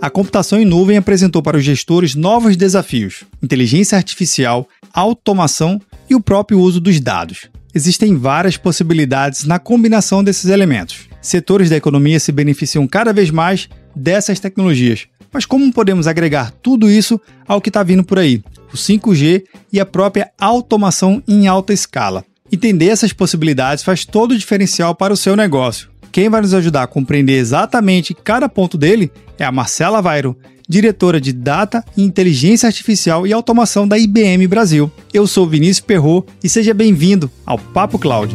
A computação em nuvem apresentou para os gestores novos desafios: inteligência artificial, automação e o próprio uso dos dados. Existem várias possibilidades na combinação desses elementos. Setores da economia se beneficiam cada vez mais dessas tecnologias. Mas como podemos agregar tudo isso ao que está vindo por aí? O 5G e a própria automação em alta escala. Entender essas possibilidades faz todo o diferencial para o seu negócio. Quem vai nos ajudar a compreender exatamente cada ponto dele é a Marcela Vairo, diretora de Data e Inteligência Artificial e Automação da IBM Brasil. Eu sou Vinícius Perro e seja bem-vindo ao Papo Cloud.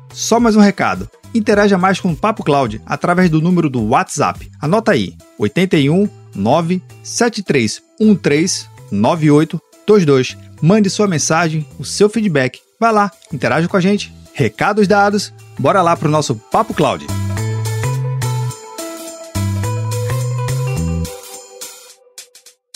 Só mais um recado. Interaja mais com o Papo Cloud através do número do WhatsApp. Anota aí: 81 97313 9822. Mande sua mensagem, o seu feedback. Vai lá, interaja com a gente. Recados dados, bora lá para o nosso Papo Cloud.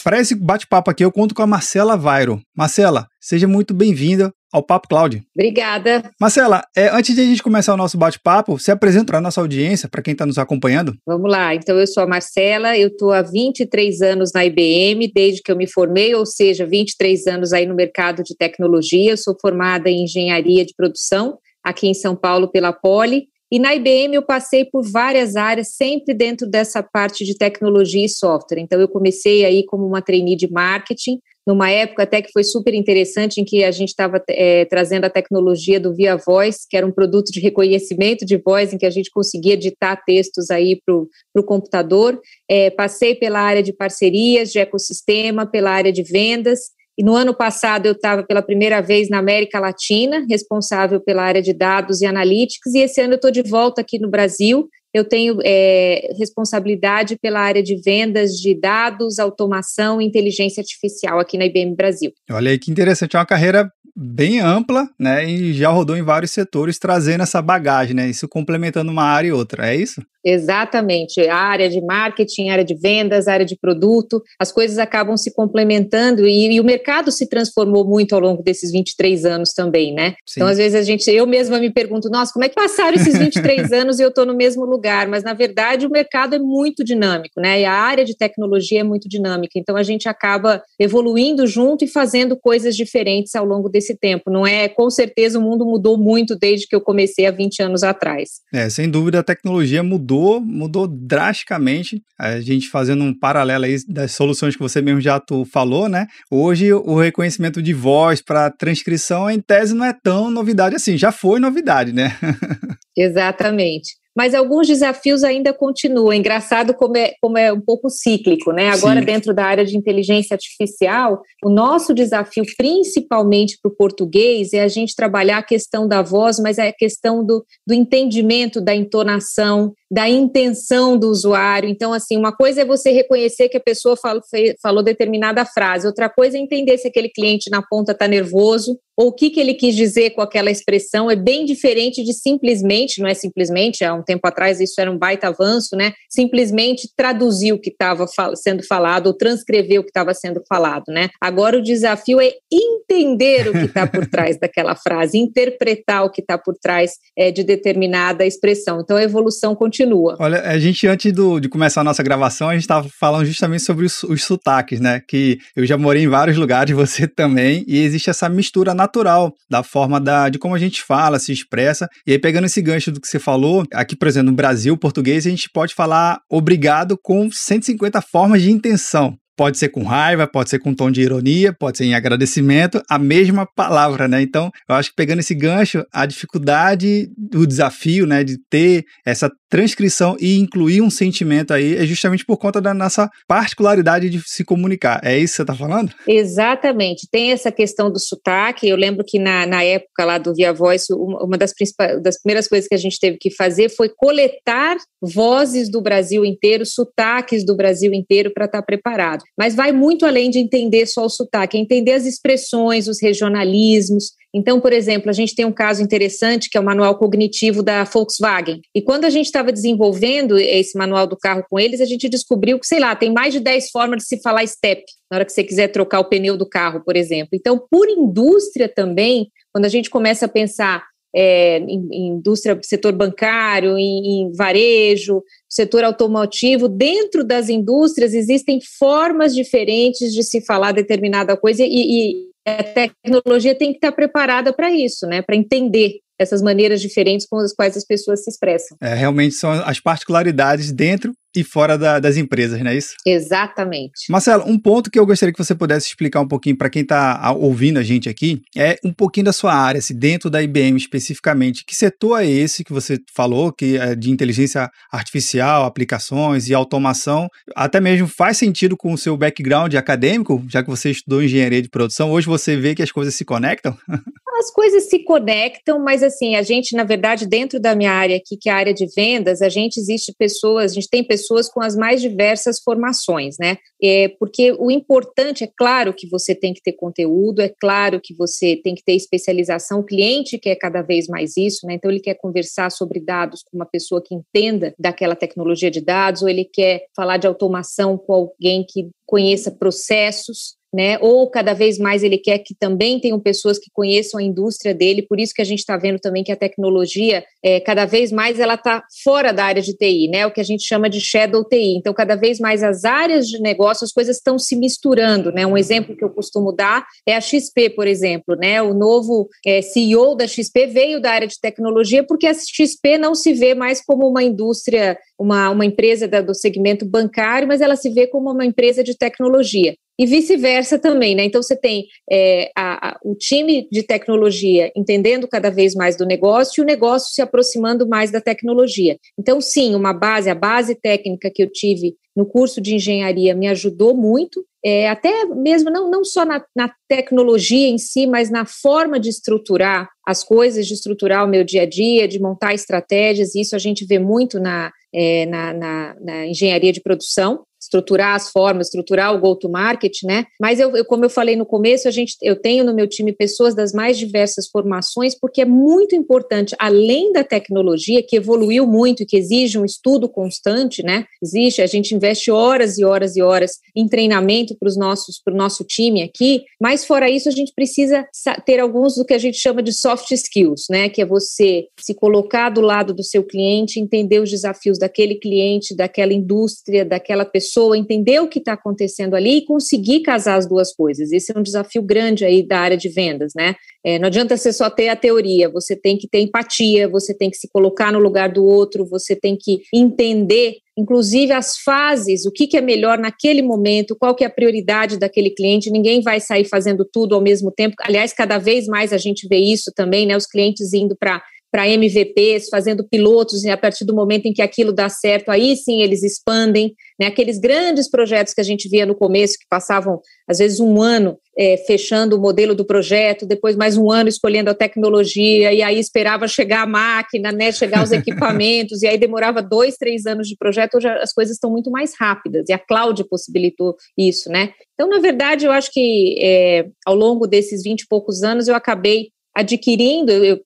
Para esse bate-papo aqui, eu conto com a Marcela Vairo. Marcela, seja muito bem-vinda ao Papo Cloud. Obrigada. Marcela, é, antes de a gente começar o nosso bate-papo, se apresenta para a nossa audiência, para quem está nos acompanhando. Vamos lá, então eu sou a Marcela, eu estou há 23 anos na IBM, desde que eu me formei, ou seja, 23 anos aí no mercado de tecnologia, eu sou formada em engenharia de produção, aqui em São Paulo pela Poli, e na IBM eu passei por várias áreas, sempre dentro dessa parte de tecnologia e software. Então eu comecei aí como uma trainee de marketing, numa época até que foi super interessante, em que a gente estava é, trazendo a tecnologia do Via Voice, que era um produto de reconhecimento de voz, em que a gente conseguia ditar textos aí para o computador. É, passei pela área de parcerias, de ecossistema, pela área de vendas, e no ano passado eu estava pela primeira vez na América Latina, responsável pela área de dados e analíticos, e esse ano eu estou de volta aqui no Brasil. Eu tenho é, responsabilidade pela área de vendas de dados, automação e inteligência artificial aqui na IBM Brasil. Olha aí que interessante, é uma carreira bem ampla, né? E já rodou em vários setores, trazendo essa bagagem, né? Isso complementando uma área e outra, é isso? Exatamente. A área de marketing, área de vendas, área de produto, as coisas acabam se complementando e, e o mercado se transformou muito ao longo desses 23 anos também, né? Sim. Então, às vezes, a gente, eu mesma me pergunto, nossa, como é que passaram esses 23 anos e eu estou no mesmo lugar? Mas, na verdade, o mercado é muito dinâmico, né? E a área de tecnologia é muito dinâmica. Então, a gente acaba evoluindo junto e fazendo coisas diferentes ao longo desse esse tempo. Não é, com certeza, o mundo mudou muito desde que eu comecei há 20 anos atrás. É, sem dúvida a tecnologia mudou, mudou drasticamente. A gente fazendo um paralelo aí das soluções que você mesmo já tu falou, né? Hoje o reconhecimento de voz para transcrição em tese não é tão novidade assim, já foi novidade, né? Exatamente mas alguns desafios ainda continuam. É engraçado como é, como é um pouco cíclico, né? Agora, Sim. dentro da área de inteligência artificial, o nosso desafio, principalmente para o português, é a gente trabalhar a questão da voz, mas é a questão do, do entendimento da entonação, da intenção do usuário. Então, assim, uma coisa é você reconhecer que a pessoa falou, falou determinada frase, outra coisa é entender se aquele cliente na ponta está nervoso ou o que, que ele quis dizer com aquela expressão. É bem diferente de simplesmente, não é simplesmente, há um tempo atrás isso era um baita avanço, né? Simplesmente traduzir o que estava sendo falado ou transcrever o que estava sendo falado, né? Agora o desafio é entender o que está por trás daquela frase, interpretar o que está por trás é, de determinada expressão. Então a evolução continua continua. Olha, a gente, antes do, de começar a nossa gravação, a gente estava falando justamente sobre os, os sotaques, né? Que eu já morei em vários lugares, você também, e existe essa mistura natural da forma da, de como a gente fala, se expressa. E aí, pegando esse gancho do que você falou, aqui, por exemplo, no Brasil, português, a gente pode falar obrigado com 150 formas de intenção. Pode ser com raiva, pode ser com tom de ironia, pode ser em agradecimento, a mesma palavra, né? Então, eu acho que pegando esse gancho, a dificuldade, o desafio, né, de ter essa transcrição e incluir um sentimento aí é justamente por conta da nossa particularidade de se comunicar. É isso que você está falando? Exatamente. Tem essa questão do sotaque. Eu lembro que na, na época lá do Via Voice, uma das, das primeiras coisas que a gente teve que fazer foi coletar vozes do Brasil inteiro, sotaques do Brasil inteiro para estar tá preparado. Mas vai muito além de entender só o sotaque, é entender as expressões, os regionalismos. Então, por exemplo, a gente tem um caso interessante que é o manual cognitivo da Volkswagen. E quando a gente estava desenvolvendo esse manual do carro com eles, a gente descobriu que, sei lá, tem mais de 10 formas de se falar step, na hora que você quiser trocar o pneu do carro, por exemplo. Então, por indústria também, quando a gente começa a pensar é, em, em, indústria, setor bancário, em, em, varejo, setor automotivo, dentro das indústrias existem formas diferentes de se falar determinada coisa e, e a tecnologia tem que estar preparada para isso, né? Para entender essas maneiras diferentes com as quais as pessoas se expressam. É, realmente são as particularidades dentro e fora da, das empresas, não é isso? Exatamente. Marcelo, um ponto que eu gostaria que você pudesse explicar um pouquinho para quem está ouvindo a gente aqui é um pouquinho da sua área, se dentro da IBM especificamente. Que setor é esse que você falou, que é de inteligência artificial, aplicações e automação? Até mesmo faz sentido com o seu background acadêmico, já que você estudou engenharia de produção. Hoje você vê que as coisas se conectam? As coisas se conectam, mas assim, a gente, na verdade, dentro da minha área aqui, que é a área de vendas, a gente existe pessoas, a gente tem pessoas com as mais diversas formações, né? É, porque o importante é claro que você tem que ter conteúdo, é claro que você tem que ter especialização. O cliente quer cada vez mais isso, né? Então ele quer conversar sobre dados com uma pessoa que entenda daquela tecnologia de dados, ou ele quer falar de automação com alguém que conheça processos né? Ou cada vez mais ele quer que também tenham pessoas que conheçam a indústria dele, por isso que a gente está vendo também que a tecnologia, é, cada vez mais ela está fora da área de TI, né? O que a gente chama de shadow TI. Então, cada vez mais as áreas de negócio, as coisas estão se misturando, né? Um exemplo que eu costumo dar é a XP, por exemplo, né? O novo é, CEO da XP veio da área de tecnologia porque a XP não se vê mais como uma indústria, uma, uma empresa da, do segmento bancário, mas ela se vê como uma empresa de tecnologia e vice-versa também, né? Então você tem é, a, a, o time de tecnologia entendendo cada vez mais do negócio e o negócio se aproximando mais da tecnologia. Então, sim, uma base, a base técnica que eu tive no curso de engenharia me ajudou muito, é, até mesmo não, não só na, na tecnologia em si, mas na forma de estruturar as coisas, de estruturar o meu dia a dia, de montar estratégias, isso a gente vê muito na, é, na, na, na engenharia de produção estruturar as formas, estruturar o go-to-market, né? Mas eu, eu, como eu falei no começo, a gente, eu tenho no meu time pessoas das mais diversas formações, porque é muito importante, além da tecnologia, que evoluiu muito e que exige um estudo constante, né? Existe, a gente investe horas e horas e horas em treinamento para os nossos, para o nosso time aqui, mas fora isso, a gente precisa ter alguns do que a gente chama de soft skills, né? Que é você se colocar do lado do seu cliente, entender os desafios daquele cliente, daquela indústria, daquela pessoa pessoa entender o que está acontecendo ali e conseguir casar as duas coisas. Esse é um desafio grande aí da área de vendas, né? É, não adianta você só ter a teoria, você tem que ter empatia, você tem que se colocar no lugar do outro, você tem que entender inclusive as fases, o que, que, é melhor naquele momento, qual que é a prioridade daquele cliente, ninguém vai sair fazendo tudo ao mesmo tempo. Aliás, cada vez mais a gente vê isso também, né? Os clientes indo para para MVPs, fazendo pilotos, e a partir do momento em que aquilo dá certo, aí sim eles expandem. Né? Aqueles grandes projetos que a gente via no começo, que passavam às vezes um ano é, fechando o modelo do projeto, depois mais um ano escolhendo a tecnologia, e aí esperava chegar a máquina, né, chegar os equipamentos, e aí demorava dois, três anos de projeto, hoje as coisas estão muito mais rápidas, e a cloud possibilitou isso, né? Então, na verdade, eu acho que é, ao longo desses vinte e poucos anos eu acabei adquirindo, eu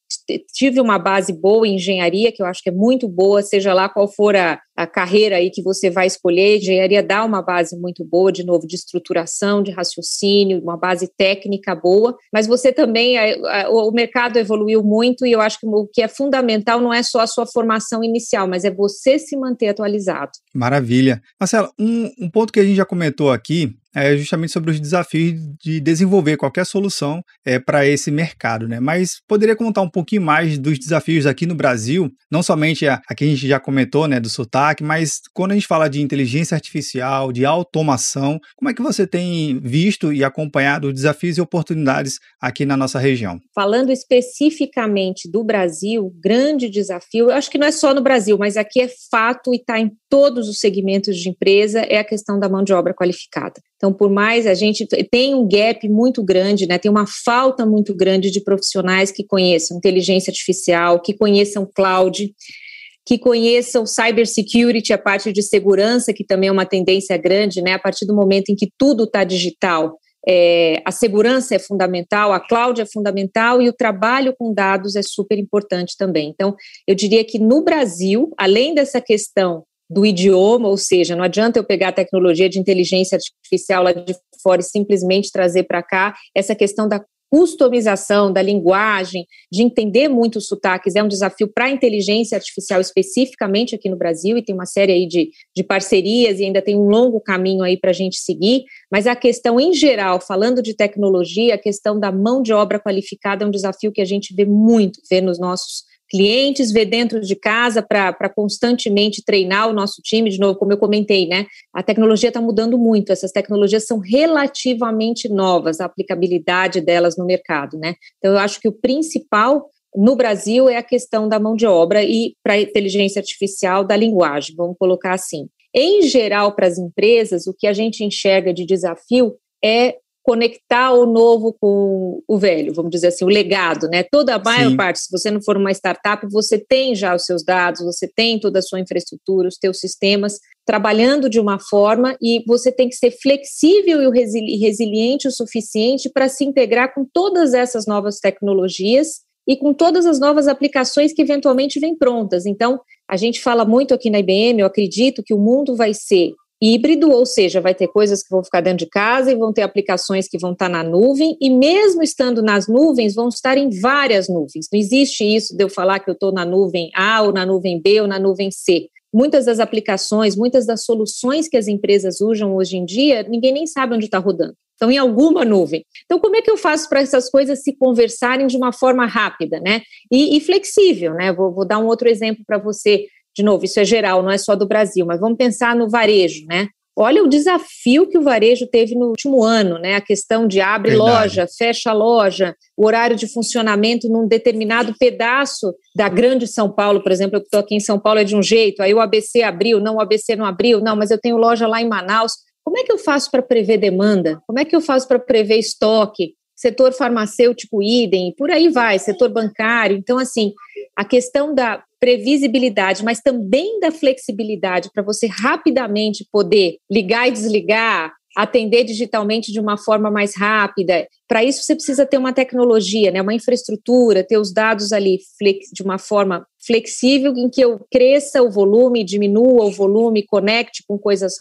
tive uma base boa em engenharia, que eu acho que é muito boa, seja lá qual for a, a carreira aí que você vai escolher, engenharia dá uma base muito boa, de novo, de estruturação, de raciocínio, uma base técnica boa, mas você também, a, a, o mercado evoluiu muito e eu acho que o que é fundamental não é só a sua formação inicial, mas é você se manter atualizado. Maravilha. Marcela, um, um ponto que a gente já comentou aqui é justamente sobre os desafios de desenvolver qualquer solução é, para esse mercado, né? Mas poderia contar um pouquinho mais dos desafios aqui no Brasil, não somente a, a que a gente já comentou, né, do sotaque, mas quando a gente fala de inteligência artificial, de automação, como é que você tem visto e acompanhado desafios e oportunidades aqui na nossa região? Falando especificamente do Brasil, grande desafio, eu acho que não é só no Brasil, mas aqui é fato e está em todos os segmentos de empresa, é a questão da mão de obra qualificada. Então, por mais a gente tem um gap muito grande, né, tem uma falta muito grande de profissionais que conheçam inteligência artificial, que conheçam cloud, que conheçam cybersecurity, a parte de segurança, que também é uma tendência grande, né? A partir do momento em que tudo está digital, é, a segurança é fundamental, a cloud é fundamental e o trabalho com dados é super importante também. Então, eu diria que no Brasil, além dessa questão do idioma, ou seja, não adianta eu pegar a tecnologia de inteligência artificial lá de fora e simplesmente trazer para cá, essa questão da customização da linguagem, de entender muito os sotaques, é um desafio para a inteligência artificial especificamente aqui no Brasil, e tem uma série aí de, de parcerias e ainda tem um longo caminho aí para a gente seguir, mas a questão em geral, falando de tecnologia, a questão da mão de obra qualificada é um desafio que a gente vê muito, vê nos nossos clientes, ver dentro de casa para constantemente treinar o nosso time. De novo, como eu comentei, né? A tecnologia está mudando muito. Essas tecnologias são relativamente novas, a aplicabilidade delas no mercado, né? Então, eu acho que o principal no Brasil é a questão da mão de obra e para a inteligência artificial da linguagem, vamos colocar assim. Em geral, para as empresas, o que a gente enxerga de desafio é conectar o novo com o velho, vamos dizer assim, o legado, né? Toda a maior Sim. parte, se você não for uma startup, você tem já os seus dados, você tem toda a sua infraestrutura, os seus sistemas trabalhando de uma forma e você tem que ser flexível e resiliente o suficiente para se integrar com todas essas novas tecnologias e com todas as novas aplicações que eventualmente vêm prontas. Então, a gente fala muito aqui na IBM, eu acredito que o mundo vai ser híbrido, ou seja, vai ter coisas que vão ficar dentro de casa e vão ter aplicações que vão estar na nuvem, e mesmo estando nas nuvens, vão estar em várias nuvens. Não existe isso de eu falar que eu estou na nuvem A, ou na nuvem B, ou na nuvem C. Muitas das aplicações, muitas das soluções que as empresas usam hoje em dia, ninguém nem sabe onde está rodando. Estão em alguma nuvem. Então, como é que eu faço para essas coisas se conversarem de uma forma rápida, né? E, e flexível, né? Vou, vou dar um outro exemplo para você de novo, isso é geral, não é só do Brasil, mas vamos pensar no varejo, né? Olha o desafio que o varejo teve no último ano, né? A questão de abre Verdade. loja, fecha loja, o horário de funcionamento num determinado pedaço da grande São Paulo, por exemplo, eu estou aqui em São Paulo é de um jeito, aí o ABC abriu, não, o ABC não abriu, não, mas eu tenho loja lá em Manaus. Como é que eu faço para prever demanda? Como é que eu faço para prever estoque? Setor farmacêutico, idem, por aí vai, setor bancário. Então, assim, a questão da previsibilidade, mas também da flexibilidade para você rapidamente poder ligar e desligar, atender digitalmente de uma forma mais rápida. Para isso você precisa ter uma tecnologia, né, uma infraestrutura, ter os dados ali de uma forma flexível em que eu cresça o volume, diminua o volume, conecte com coisas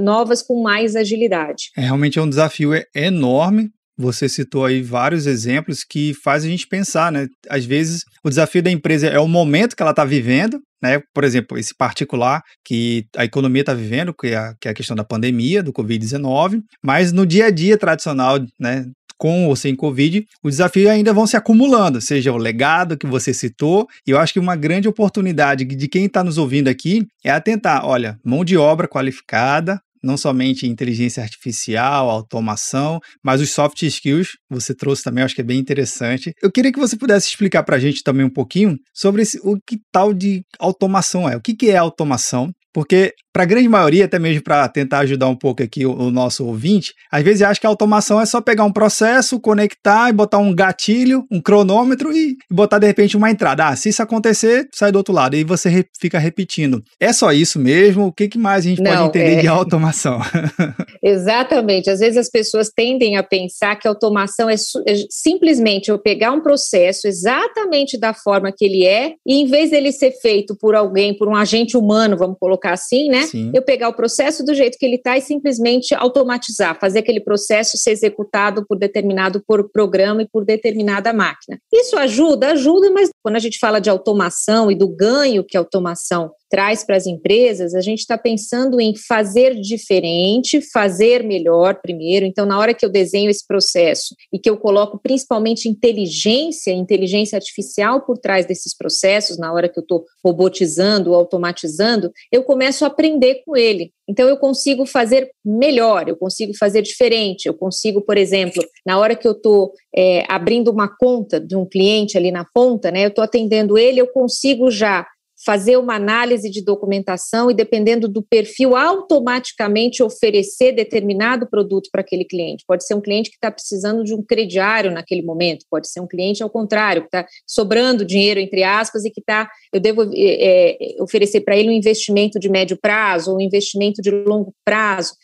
novas com mais agilidade. É, realmente é um desafio enorme você citou aí vários exemplos que faz a gente pensar, né? Às vezes o desafio da empresa é o momento que ela está vivendo, né? Por exemplo, esse particular que a economia está vivendo, que é, a, que é a questão da pandemia, do Covid-19, mas no dia a dia tradicional, né? com ou sem Covid, os desafios ainda vão se acumulando, seja o legado que você citou, e eu acho que uma grande oportunidade de quem está nos ouvindo aqui é atentar, olha, mão de obra qualificada, não somente inteligência artificial, automação, mas os soft skills, você trouxe também, acho que é bem interessante. Eu queria que você pudesse explicar para a gente também um pouquinho sobre esse, o que tal de automação é. O que, que é automação? Porque, para a grande maioria, até mesmo para tentar ajudar um pouco aqui o, o, nosso ouvinte, às vezes acha que a automação é só pegar um processo, conectar e botar um gatilho, um cronômetro e, e botar de repente uma entrada. Ah, se isso acontecer, sai do outro lado. E você re, fica repetindo. É só isso mesmo? O que, que mais a gente Não, pode entender é... de automação? Exatamente. Às vezes as pessoas tendem a pensar que automação é, é simplesmente eu pegar um processo exatamente da forma que ele é e em vez dele ser feito por alguém, por um agente humano, vamos colocar colocar assim, né? Sim. Eu pegar o processo do jeito que ele está e simplesmente automatizar, fazer aquele processo ser executado por determinado por programa e por determinada máquina. Isso ajuda, ajuda, mas quando a gente fala de automação e do ganho que a automação traz para as empresas, a gente está pensando em fazer diferente, fazer melhor primeiro. Então, na hora que eu desenho esse processo e que eu coloco principalmente inteligência, inteligência artificial por trás desses processos, na hora que eu estou robotizando, automatizando, eu começo a aprender com ele. Então, eu consigo fazer melhor, eu consigo fazer diferente. Eu consigo, por exemplo, na hora que eu estou é, abrindo uma conta de um cliente ali na ponta, né, eu estou atendendo ele, eu consigo já fazer uma análise de documentação e, dependendo do perfil, automaticamente oferecer determinado produto para aquele cliente. Pode ser um cliente que está precisando de um crediário naquele momento, pode ser um cliente ao contrário, que está sobrando dinheiro, entre aspas, e que está, eu devo é, oferecer para ele um investimento de médio prazo ou um investimento de longo prazo.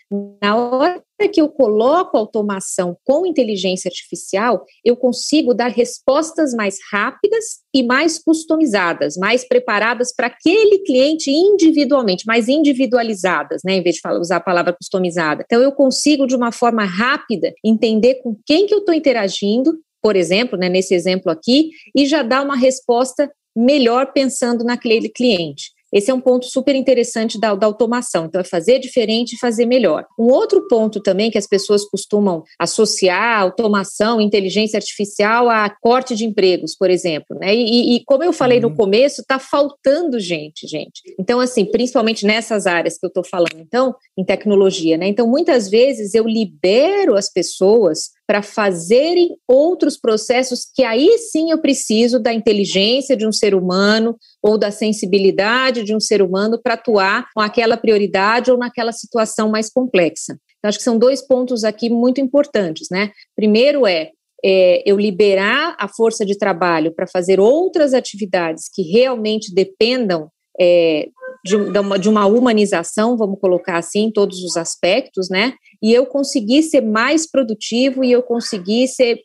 Na hora que eu coloco automação com inteligência artificial, eu consigo dar respostas mais rápidas e mais customizadas, mais preparadas para aquele cliente individualmente, mais individualizadas, né, em vez de usar a palavra customizada. Então, eu consigo, de uma forma rápida, entender com quem que eu estou interagindo, por exemplo, né, nesse exemplo aqui, e já dar uma resposta melhor pensando naquele cliente. Esse é um ponto super interessante da, da, automação. Então, é fazer diferente e fazer melhor. Um outro ponto também que as pessoas costumam associar automação, inteligência artificial a corte de empregos, por exemplo. Né? E, e como eu falei uhum. no começo, está faltando gente, gente. Então, assim, principalmente nessas áreas que eu estou falando, então, em tecnologia, né? Então, muitas vezes eu libero as pessoas para fazerem outros processos que aí sim eu preciso da inteligência de um ser humano ou da sensibilidade de um ser humano para atuar com aquela prioridade ou naquela situação mais complexa. Então, acho que são dois pontos aqui muito importantes, né? Primeiro é, é eu liberar a força de trabalho para fazer outras atividades que realmente dependam é, de, uma, de uma humanização, vamos colocar assim, em todos os aspectos, né? E eu conseguir ser mais produtivo e eu conseguir ser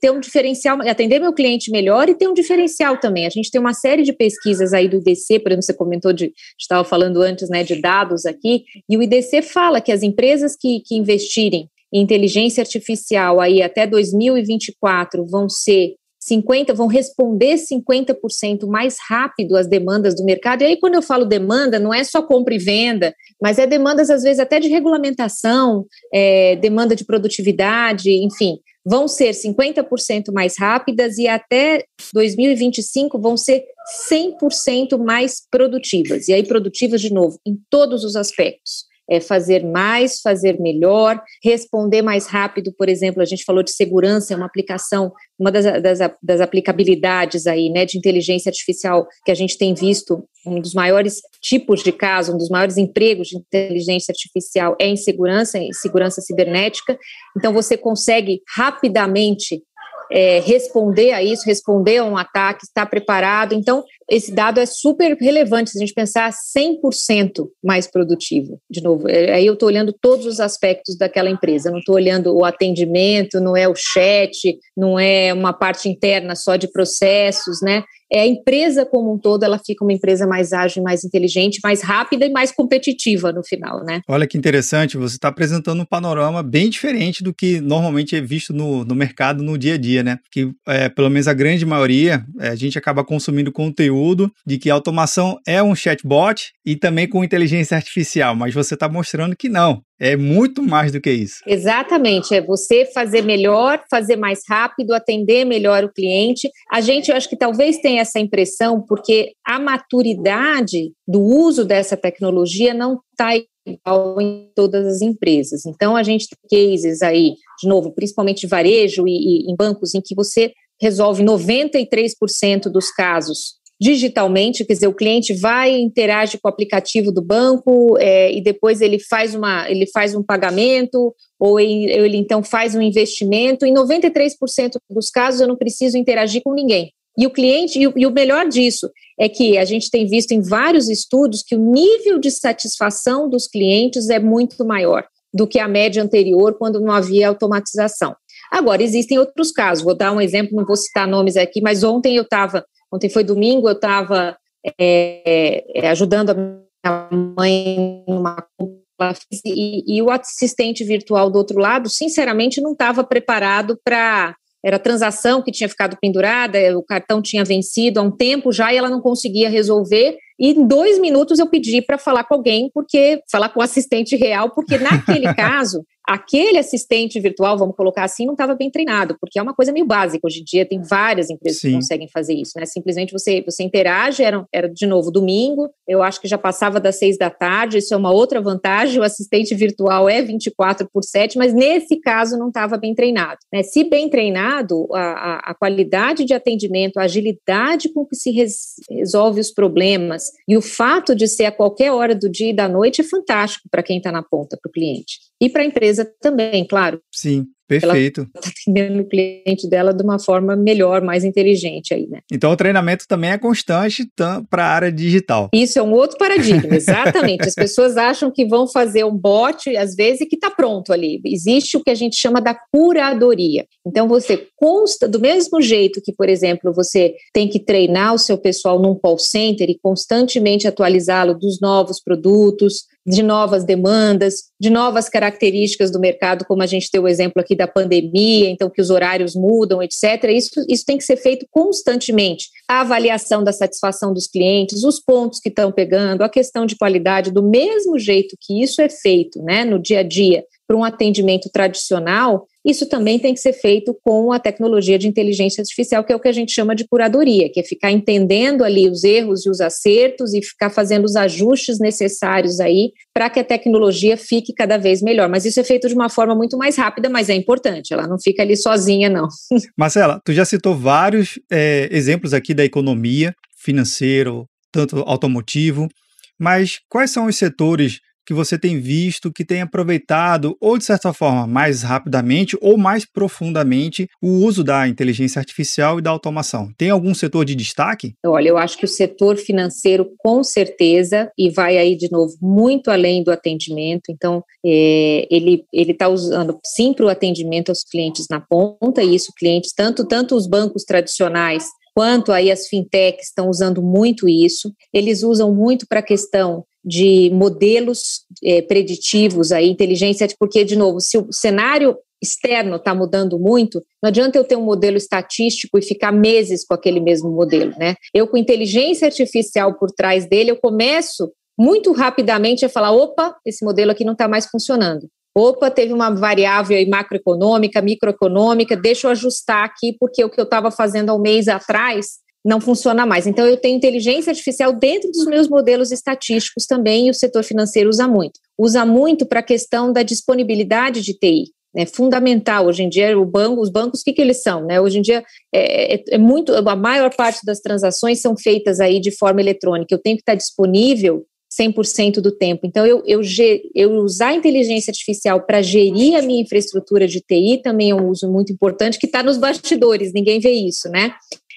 ter um diferencial, atender meu cliente melhor e ter um diferencial também. A gente tem uma série de pesquisas aí do IDC, por exemplo, você comentou de, estava falando antes, né, de dados aqui, e o IDC fala que as empresas que, que investirem em inteligência artificial aí até 2024 vão ser 50 vão responder 50% mais rápido às demandas do mercado. E aí, quando eu falo demanda, não é só compra e venda, mas é demandas, às vezes, até de regulamentação, é, demanda de produtividade, enfim, vão ser 50% mais rápidas e até 2025 vão ser 100% mais produtivas. E aí, produtivas, de novo, em todos os aspectos é, fazer mais, fazer melhor, responder mais rápido, por exemplo, a gente falou de segurança, é uma aplicação, uma das, das, das aplicabilidades aí, né, de inteligência artificial que a gente tem visto, um dos maiores tipos de caso, um dos maiores empregos de inteligência artificial é em segurança, em segurança cibernética, então você consegue rapidamente é, responder a isso, responder a um ataque, estar preparado. Então, esse dado é super relevante se a gente pensar 100% mais produtivo. De novo, é, aí eu estou olhando todos os aspectos daquela empresa, não estou olhando o atendimento, não é o chat, não é uma parte interna só de processos, né? É a empresa como um todo, ela fica uma empresa mais ágil, mais inteligente, mais rápida e mais competitiva no final, né? Olha que interessante, você está apresentando um panorama bem diferente do que normalmente é visto no, no mercado no dia a dia, né? Que é, pelo menos a grande maioria, é, a gente acaba consumindo conteúdo de que a automação é um chatbot e também com inteligência artificial, mas você está mostrando que não. É muito mais do que isso. Exatamente, é você fazer melhor, fazer mais rápido, atender melhor o cliente. A gente, eu acho que talvez tenha essa impressão porque a maturidade do uso dessa tecnologia não está igual em todas as empresas. Então, a gente tem cases aí, de novo, principalmente de varejo e, e em bancos, em que você resolve 93% dos casos digitalmente, quer dizer, o cliente vai interage com o aplicativo do banco é, e depois ele faz uma ele faz um pagamento ou ele, ele então faz um investimento. Em 93% dos casos eu não preciso interagir com ninguém. E o cliente, e o, e o melhor disso é que a gente tem visto em vários estudos que o nível de satisfação dos clientes é muito maior do que a média anterior, quando não havia automatização. Agora, existem outros casos, vou dar um exemplo, não vou citar nomes aqui, mas ontem eu estava Ontem foi domingo, eu estava é, é, ajudando a minha mãe numa e, e, o assistente virtual do outro lado, sinceramente, não estava preparado para era transação que tinha ficado pendurada, o cartão tinha vencido há um tempo já e ela não conseguia resolver. E em dois minutos eu pedi para falar com alguém, porque falar com o assistente real, porque naquele caso aquele assistente virtual, vamos colocar assim, não estava bem treinado, porque é uma coisa meio básica. Hoje em dia tem várias empresas Sim. que conseguem fazer isso, né? Simplesmente você, você interage, era, era de novo domingo, eu acho que já passava das seis da tarde, isso é uma outra vantagem, o assistente virtual é 24 por 7, mas nesse caso não estava bem treinado. Né? Se bem treinado, a, a, a, qualidade de atendimento, a agilidade com que se res, resolve os problemas e o fato de ser a qualquer hora do dia e da noite é fantástico para quem está na ponta, para o cliente. E para a empresa também, claro. Sim. Perfeito. Ela está atendendo o cliente dela de uma forma melhor, mais inteligente aí, né? Então o treinamento também é constante para a área digital. Isso é um outro paradigma, exatamente. As pessoas acham que vão fazer um bot, às vezes, que está pronto ali. Existe o que a gente chama da curadoria. Então você consta, do mesmo jeito que, por exemplo, você tem que treinar o seu pessoal num call center e constantemente atualizá-lo dos novos produtos, de novas demandas, de novas características do mercado, como a gente tem o exemplo aqui da pandemia, então que os horários mudam, etc. Isso, isso tem que ser feito constantemente. A avaliação da satisfação dos clientes, os pontos que estão pegando, a questão de qualidade, do mesmo jeito que isso é feito né, no dia a dia para um atendimento tradicional, isso também tem que ser feito com a tecnologia de inteligência artificial, que é o que a gente chama de curadoria, que é ficar entendendo ali os erros e os acertos e ficar fazendo os ajustes necessários aí para que a tecnologia fique cada vez melhor. Mas isso é feito de uma forma muito mais rápida, mas é importante, ela não fica ali sozinha, não. Marcela, tu já citou vários é, exemplos aqui da economia, financeiro, tanto automotivo, mas quais são os setores que você tem visto, que tem aproveitado, ou de certa forma, mais rapidamente ou mais profundamente, o uso da inteligência artificial e da automação? Tem algum setor de destaque? Olha, eu acho que o setor financeiro, com certeza, e vai aí de novo muito além do atendimento. Então, é, ele está usando sim para o atendimento aos clientes na ponta, e isso clientes, tanto, tanto os bancos tradicionais quanto aí as fintechs estão usando muito isso. Eles usam muito para a questão de modelos é, preditivos, aí, inteligência, porque, de novo, se o cenário externo está mudando muito, não adianta eu ter um modelo estatístico e ficar meses com aquele mesmo modelo, né? Eu, com inteligência artificial por trás dele, eu começo muito rapidamente a falar: opa, esse modelo aqui não está mais funcionando. Opa, teve uma variável aí macroeconômica, microeconômica, deixa eu ajustar aqui, porque o que eu estava fazendo há um mês atrás não funciona mais. Então, eu tenho inteligência artificial dentro dos meus modelos estatísticos também, e o setor financeiro usa muito. Usa muito para a questão da disponibilidade de TI. É fundamental hoje em dia o banco, os bancos, o que, que eles são? Né? Hoje em dia é, é, é, muito, a maior parte das transações são feitas aí de forma eletrônica. Eu tenho que estar disponível 100% do tempo. Então, eu, eu, eu usar a inteligência artificial para gerir a minha infraestrutura de TI também é um uso muito importante, que está nos bastidores, ninguém vê isso, né?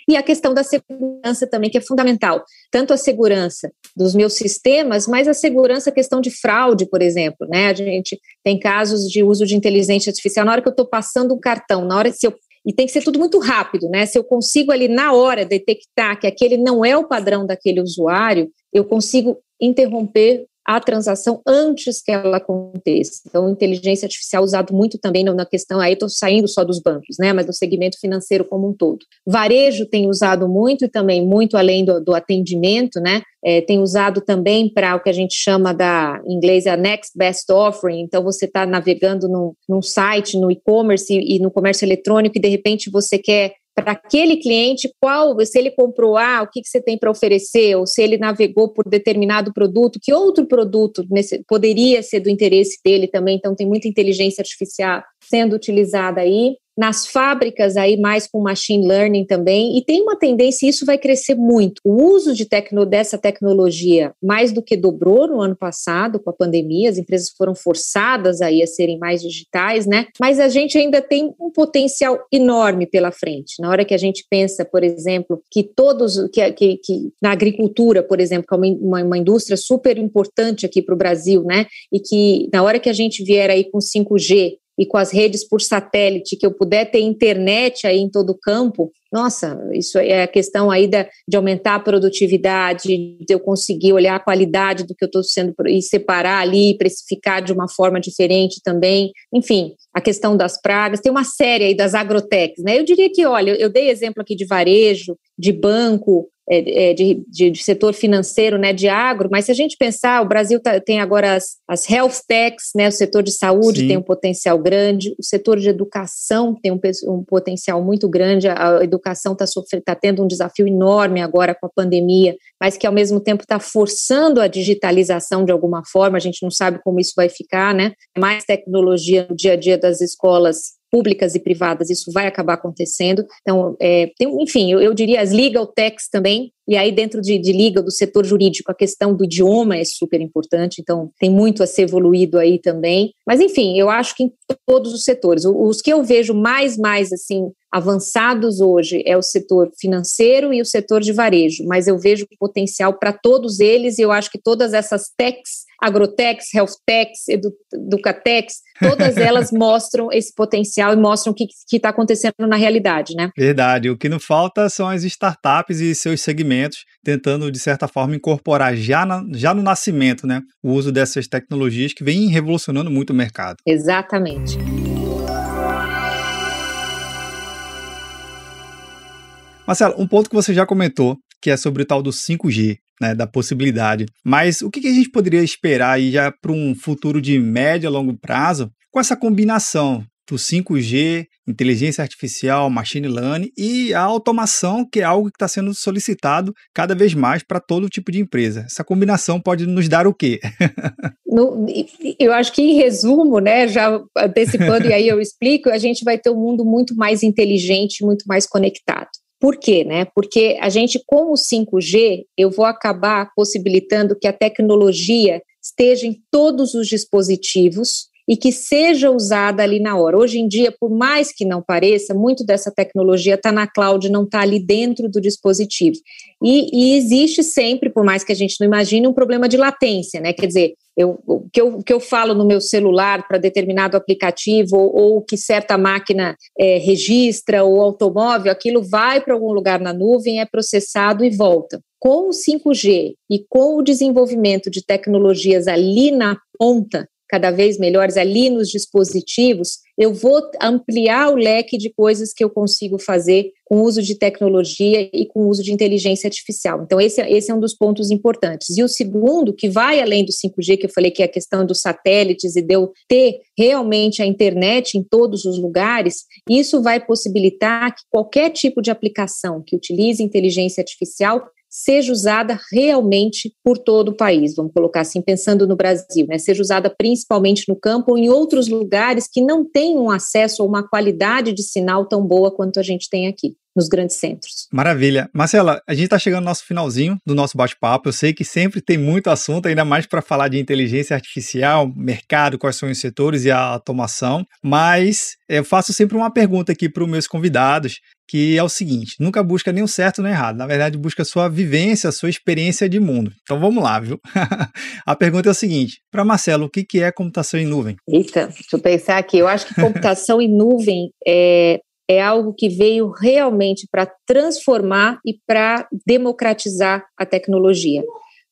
E a questão da segurança também, que é fundamental. Tanto a segurança dos meus sistemas, mas a segurança, a questão de fraude, por exemplo. Né? A gente tem casos de uso de inteligência artificial. Na hora que eu estou passando um cartão, na hora se eu e tem que ser tudo muito rápido, né? Se eu consigo ali na hora detectar que aquele não é o padrão daquele usuário, eu consigo interromper a transação antes que ela aconteça. Então, inteligência artificial usado muito também na questão, aí estou saindo só dos bancos, né, mas do segmento financeiro como um todo. Varejo tem usado muito e também muito além do, do atendimento, né, é, tem usado também para o que a gente chama da, em inglês, a next best offering. Então, você está navegando num, num site, no e-commerce e, e no comércio eletrônico e, de repente, você quer para aquele cliente qual, se ele comprou A, o que, que você tem para oferecer, ou se ele navegou por determinado produto, que outro produto nesse, poderia ser do interesse dele também. Então, tem muita inteligência artificial sendo utilizada aí nas fábricas aí mais com machine learning também, e tem uma tendência, isso vai crescer muito. O uso de tecno, dessa tecnologia mais do que dobrou no ano passado com a pandemia, as empresas foram forçadas aí a serem mais digitais, né? Mas a gente ainda tem um potencial enorme pela frente. Na hora que a gente pensa, por exemplo, que todos, que, que, que na agricultura, por exemplo, que é uma, uma indústria super importante aqui para o Brasil, né? E que na hora que a gente vier aí com 5G, e com as redes por satélite, que eu puder ter internet aí em todo o campo, nossa, isso é a questão aí da, de aumentar a produtividade, de eu conseguir olhar a qualidade do que eu estou sendo e separar ali, precificar de uma forma diferente também. Enfim, a questão das pragas, tem uma série aí das agrotechs, né? Eu diria que, olha, eu dei exemplo aqui de varejo, de banco, de, de, de, setor financeiro, né, de agro, mas se a gente pensar, o Brasil tá, tem agora as, as health techs, né, o setor de saúde Sim. tem um potencial grande, o setor de educação tem um, um potencial muito grande, a, a educação está tá tendo um desafio enorme agora com a pandemia, mas que ao mesmo tempo está forçando a digitalização de alguma forma, a gente não sabe como isso vai ficar, né, mais tecnologia no dia a dia das escolas públicas e privadas, isso vai acabar acontecendo. Então, é, tem, enfim, eu, eu, diria as legal techs também, e aí dentro de, de legal, do setor jurídico, a questão do idioma é super importante, então tem muito a ser evoluído aí também. Mas, enfim, eu acho que em todos os setores, os que eu vejo mais, mais, assim, avançados hoje é o setor financeiro e o setor de varejo, mas eu vejo potencial para todos eles e eu acho que todas essas techs, agrotechs, healthtechs, edu, educatechs, todas elas mostram esse potencial e mostram o que está acontecendo na realidade, né? Verdade. O que não falta são as startups e seus segmentos tentando, de certa forma, incorporar já, na, já no nascimento, né, o uso dessas tecnologias que vem revolucionando muito o mercado. Exatamente. Marcelo, um ponto que você já comentou, que é sobre o tal do 5G, né, da possibilidade. Mas o que a gente poderia esperar aí já para um futuro de médio a longo prazo com essa combinação do 5G, inteligência artificial, machine learning e a automação, que é algo que está sendo solicitado cada vez mais para todo tipo de empresa. Essa combinação pode nos dar o quê? No, eu acho que, em resumo, né, já antecipando, e aí eu explico, a gente vai ter um mundo muito mais inteligente, muito mais conectado. Por quê? Né? Porque a gente, com o 5G, eu vou acabar possibilitando que a tecnologia esteja em todos os dispositivos e que seja usada ali na hora. Hoje em dia, por mais que não pareça, muito dessa tecnologia está na cloud, não está ali dentro do dispositivo. E, e, existe sempre, por mais que a gente não imagine, um problema de latência, né? Quer dizer, eu, o, que eu, o que eu falo no meu celular para determinado aplicativo ou, o que certa máquina é, registra ou automóvel, aquilo vai para algum lugar na nuvem, é processado e volta. Com o 5G e com o desenvolvimento de tecnologias ali na ponta, cada vez melhores ali nos dispositivos, eu vou ampliar o leque de coisas que eu consigo fazer com o uso de tecnologia e com o uso de inteligência artificial. Então, esse, esse é um dos pontos importantes. E o segundo, que vai além do 5G, que eu falei que é a questão dos satélites e de eu ter realmente a internet em todos os lugares, isso vai possibilitar que qualquer tipo de aplicação que utilize inteligência artificial seja usada realmente por todo o país, vamos colocar assim, pensando no Brasil, né? Seja usada principalmente no campo ou em outros lugares que não têm um acesso ou uma qualidade de sinal tão boa quanto a gente tem aqui nos grandes centros. Maravilha. Marcela, a gente está chegando no nosso finalzinho do nosso bate-papo. Eu sei que sempre tem muito assunto, ainda mais para falar de inteligência artificial, mercado, quais são os setores e a automação, mas eu faço sempre uma pergunta aqui para os meus convidados, que é o seguinte: nunca busca nem o certo nem o errado. Na verdade, busca a sua vivência, a sua experiência de mundo. Então vamos lá, viu? a pergunta é o seguinte: para Marcelo, o que, que é computação em nuvem? Eita, deixa eu pensar aqui. Eu acho que computação em nuvem é, é algo que veio realmente para transformar e para democratizar a tecnologia.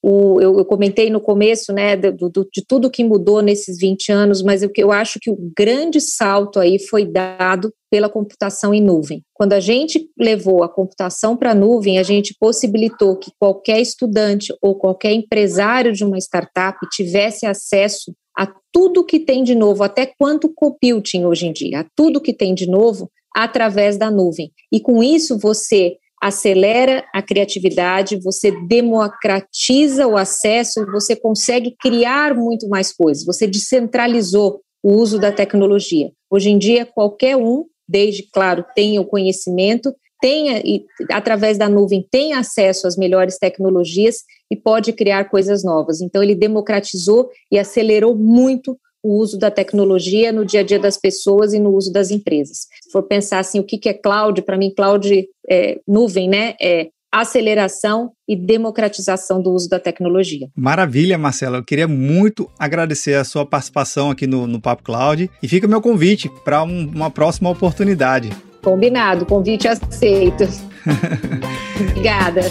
O, eu, eu, comentei no começo, né, do, do, de tudo que mudou nesses 20 anos, mas eu, eu acho que o grande salto aí foi dado pela computação em nuvem. Quando a gente levou a computação para a nuvem, a gente possibilitou que qualquer estudante ou qualquer empresário de uma startup tivesse acesso a tudo que tem de novo, até quanto computing hoje em dia, a tudo que tem de novo através da nuvem. E com isso você acelera a criatividade, você democratiza o acesso, você consegue criar muito mais coisas, você descentralizou o uso da tecnologia. Hoje em dia, qualquer um, desde, claro, tenha o conhecimento, tenha, e, através da nuvem, tem acesso às melhores tecnologias e pode criar coisas novas. Então, ele democratizou e acelerou muito o uso da tecnologia no dia a dia das pessoas e no uso das empresas. Se for pensar assim, o que, que é cloud, para mim, cloud é nuvem, né? É aceleração e democratização do uso da tecnologia. Maravilha, Marcela. Eu queria muito agradecer a sua participação aqui no, no Papo Cloud e fica meu convite para um, uma próxima oportunidade. Combinado, convite aceito. Obrigada.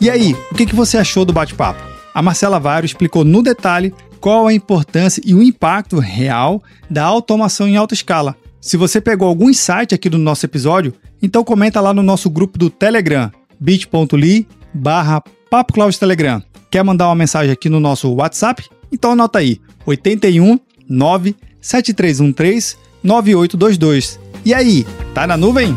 E aí, o que você achou do bate-papo? A Marcela Vairo explicou no detalhe qual a importância e o impacto real da automação em alta escala. Se você pegou algum insight aqui do nosso episódio, então comenta lá no nosso grupo do Telegram, bit.ly barra Telegram. Quer mandar uma mensagem aqui no nosso WhatsApp? Então anota aí, 81 9 7313 9822. E aí, tá na nuvem?